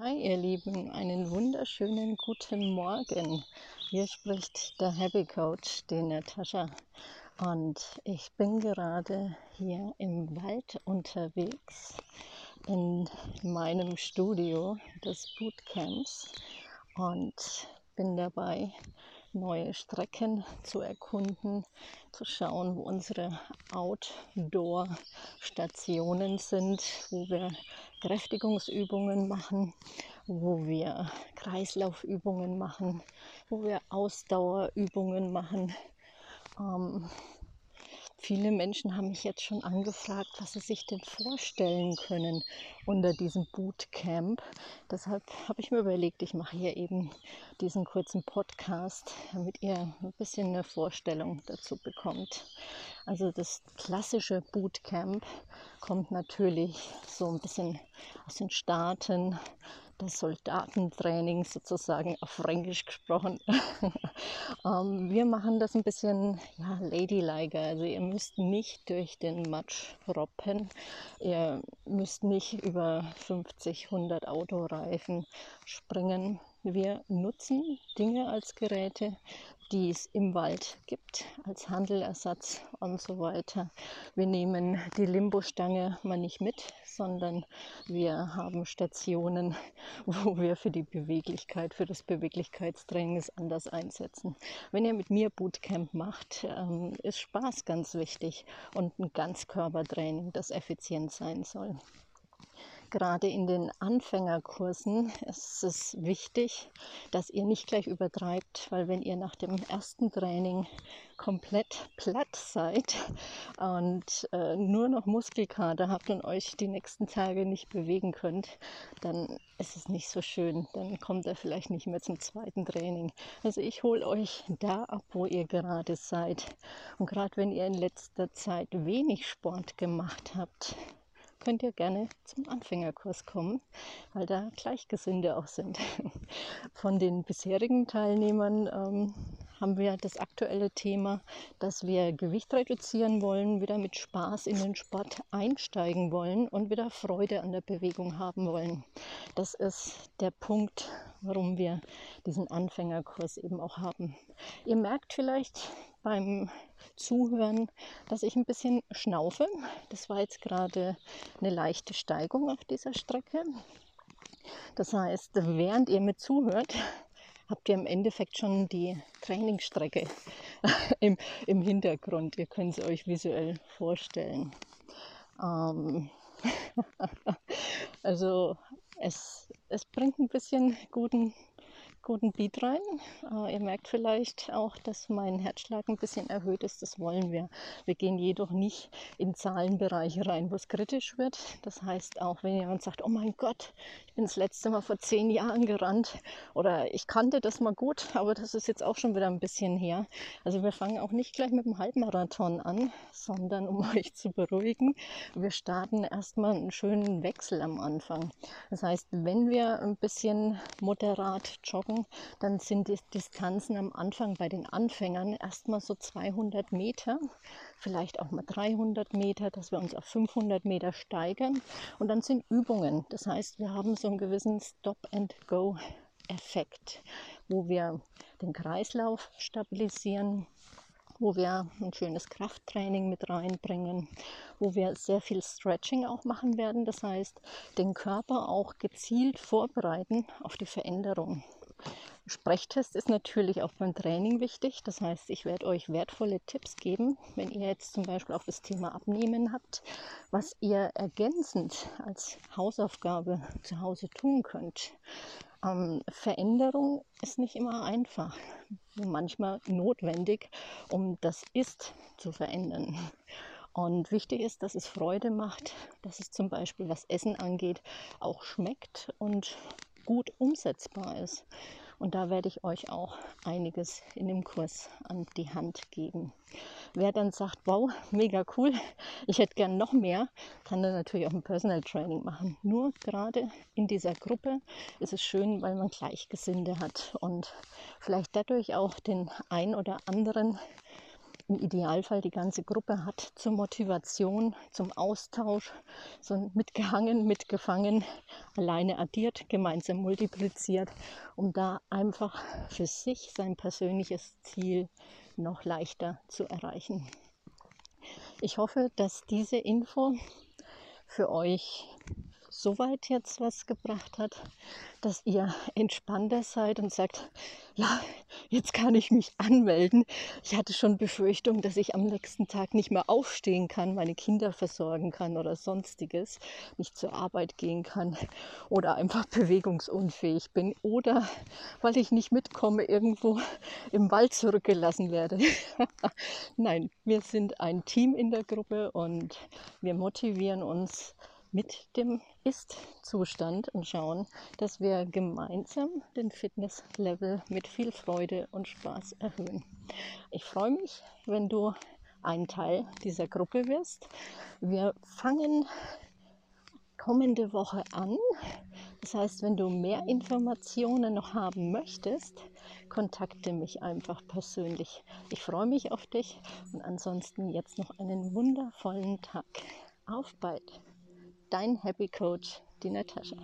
Hi ihr Lieben, einen wunderschönen guten Morgen. Hier spricht der Happy Coach, die Natascha. Und ich bin gerade hier im Wald unterwegs in meinem Studio des Bootcamps und bin dabei, neue Strecken zu erkunden, zu schauen, wo unsere Outdoor-Stationen sind, wo wir Kräftigungsübungen machen, wo wir Kreislaufübungen machen, wo wir Ausdauerübungen machen. Ähm, Viele Menschen haben mich jetzt schon angefragt, was sie sich denn vorstellen können unter diesem Bootcamp. Deshalb habe ich mir überlegt, ich mache hier eben diesen kurzen Podcast, damit ihr ein bisschen eine Vorstellung dazu bekommt. Also das klassische Bootcamp kommt natürlich so ein bisschen aus den Staaten, das Soldatentraining sozusagen auf Fränkisch gesprochen. ähm, wir machen das ein bisschen ja, ladylike. Also ihr müsst nicht durch den Matsch roppen. Ihr müsst nicht über 50, 100 Autoreifen springen. Wir nutzen Dinge als Geräte, die es im Wald gibt, als Handelersatz und so weiter. Wir nehmen die Limbo-Stange mal nicht mit, sondern wir haben Stationen, wo wir für die Beweglichkeit, für das Beweglichkeitstraining es anders einsetzen. Wenn ihr mit mir Bootcamp macht, ähm, ist Spaß ganz wichtig und ein Ganzkörpertraining, das effizient sein soll gerade in den Anfängerkursen ist es wichtig, dass ihr nicht gleich übertreibt, weil wenn ihr nach dem ersten Training komplett platt seid und äh, nur noch Muskelkater habt und euch die nächsten Tage nicht bewegen könnt, dann ist es nicht so schön. Dann kommt er vielleicht nicht mehr zum zweiten Training. Also ich hole euch da ab, wo ihr gerade seid. Und gerade wenn ihr in letzter Zeit wenig Sport gemacht habt, könnt ihr gerne zum Anfängerkurs kommen, weil da Gleichgesinnte auch sind. Von den bisherigen Teilnehmern ähm, haben wir das aktuelle Thema, dass wir Gewicht reduzieren wollen, wieder mit Spaß in den Sport einsteigen wollen und wieder Freude an der Bewegung haben wollen. Das ist der Punkt, warum wir diesen Anfängerkurs eben auch haben. Ihr merkt vielleicht beim Zuhören, dass ich ein bisschen schnaufe. Das war jetzt gerade eine leichte Steigung auf dieser Strecke. Das heißt, während ihr mir zuhört, habt ihr im Endeffekt schon die Trainingsstrecke im, im Hintergrund. Ihr könnt es euch visuell vorstellen. Ähm also es, es bringt ein bisschen guten guten Beat rein. Äh, ihr merkt vielleicht auch, dass mein Herzschlag ein bisschen erhöht ist. Das wollen wir. Wir gehen jedoch nicht in Zahlenbereiche rein, wo es kritisch wird. Das heißt, auch wenn jemand sagt, oh mein Gott, ich bin das letzte Mal vor zehn Jahren gerannt oder ich kannte das mal gut, aber das ist jetzt auch schon wieder ein bisschen her. Also wir fangen auch nicht gleich mit dem Halbmarathon an, sondern um euch zu beruhigen, wir starten erstmal einen schönen Wechsel am Anfang. Das heißt, wenn wir ein bisschen moderat joggen, gucken, dann sind die Distanzen am Anfang bei den Anfängern erstmal so 200 Meter, vielleicht auch mal 300 Meter, dass wir uns auf 500 Meter steigern. Und dann sind Übungen. Das heißt, wir haben so einen gewissen Stop-and-Go-Effekt, wo wir den Kreislauf stabilisieren, wo wir ein schönes Krafttraining mit reinbringen, wo wir sehr viel Stretching auch machen werden. Das heißt, den Körper auch gezielt vorbereiten auf die Veränderung. Sprechtest ist natürlich auch beim Training wichtig. Das heißt, ich werde euch wertvolle Tipps geben, wenn ihr jetzt zum Beispiel auch das Thema Abnehmen habt, was ihr ergänzend als Hausaufgabe zu Hause tun könnt. Ähm, Veränderung ist nicht immer einfach, manchmal notwendig, um das Ist zu verändern. Und wichtig ist, dass es Freude macht, dass es zum Beispiel, was Essen angeht, auch schmeckt und gut umsetzbar ist. Und da werde ich euch auch einiges in dem Kurs an die Hand geben. Wer dann sagt, wow, mega cool, ich hätte gern noch mehr, kann dann natürlich auch ein Personal Training machen. Nur gerade in dieser Gruppe ist es schön, weil man Gleichgesinnte hat und vielleicht dadurch auch den ein oder anderen im Idealfall die ganze Gruppe hat zur Motivation, zum Austausch, so mitgehangen, mitgefangen, alleine addiert, gemeinsam multipliziert, um da einfach für sich sein persönliches Ziel noch leichter zu erreichen. Ich hoffe, dass diese Info für euch soweit jetzt was gebracht hat, dass ihr entspannter seid und sagt, ja, jetzt kann ich mich anmelden. Ich hatte schon Befürchtung, dass ich am nächsten Tag nicht mehr aufstehen kann, meine Kinder versorgen kann oder sonstiges, nicht zur Arbeit gehen kann oder einfach bewegungsunfähig bin oder weil ich nicht mitkomme, irgendwo im Wald zurückgelassen werde. Nein, wir sind ein Team in der Gruppe und wir motivieren uns mit dem Ist-Zustand und schauen, dass wir gemeinsam den Fitnesslevel mit viel Freude und Spaß erhöhen. Ich freue mich, wenn du ein Teil dieser Gruppe wirst. Wir fangen kommende Woche an. Das heißt, wenn du mehr Informationen noch haben möchtest, kontakte mich einfach persönlich. Ich freue mich auf dich und ansonsten jetzt noch einen wundervollen Tag. Auf bald! Dein Happy Coach, die Natascha.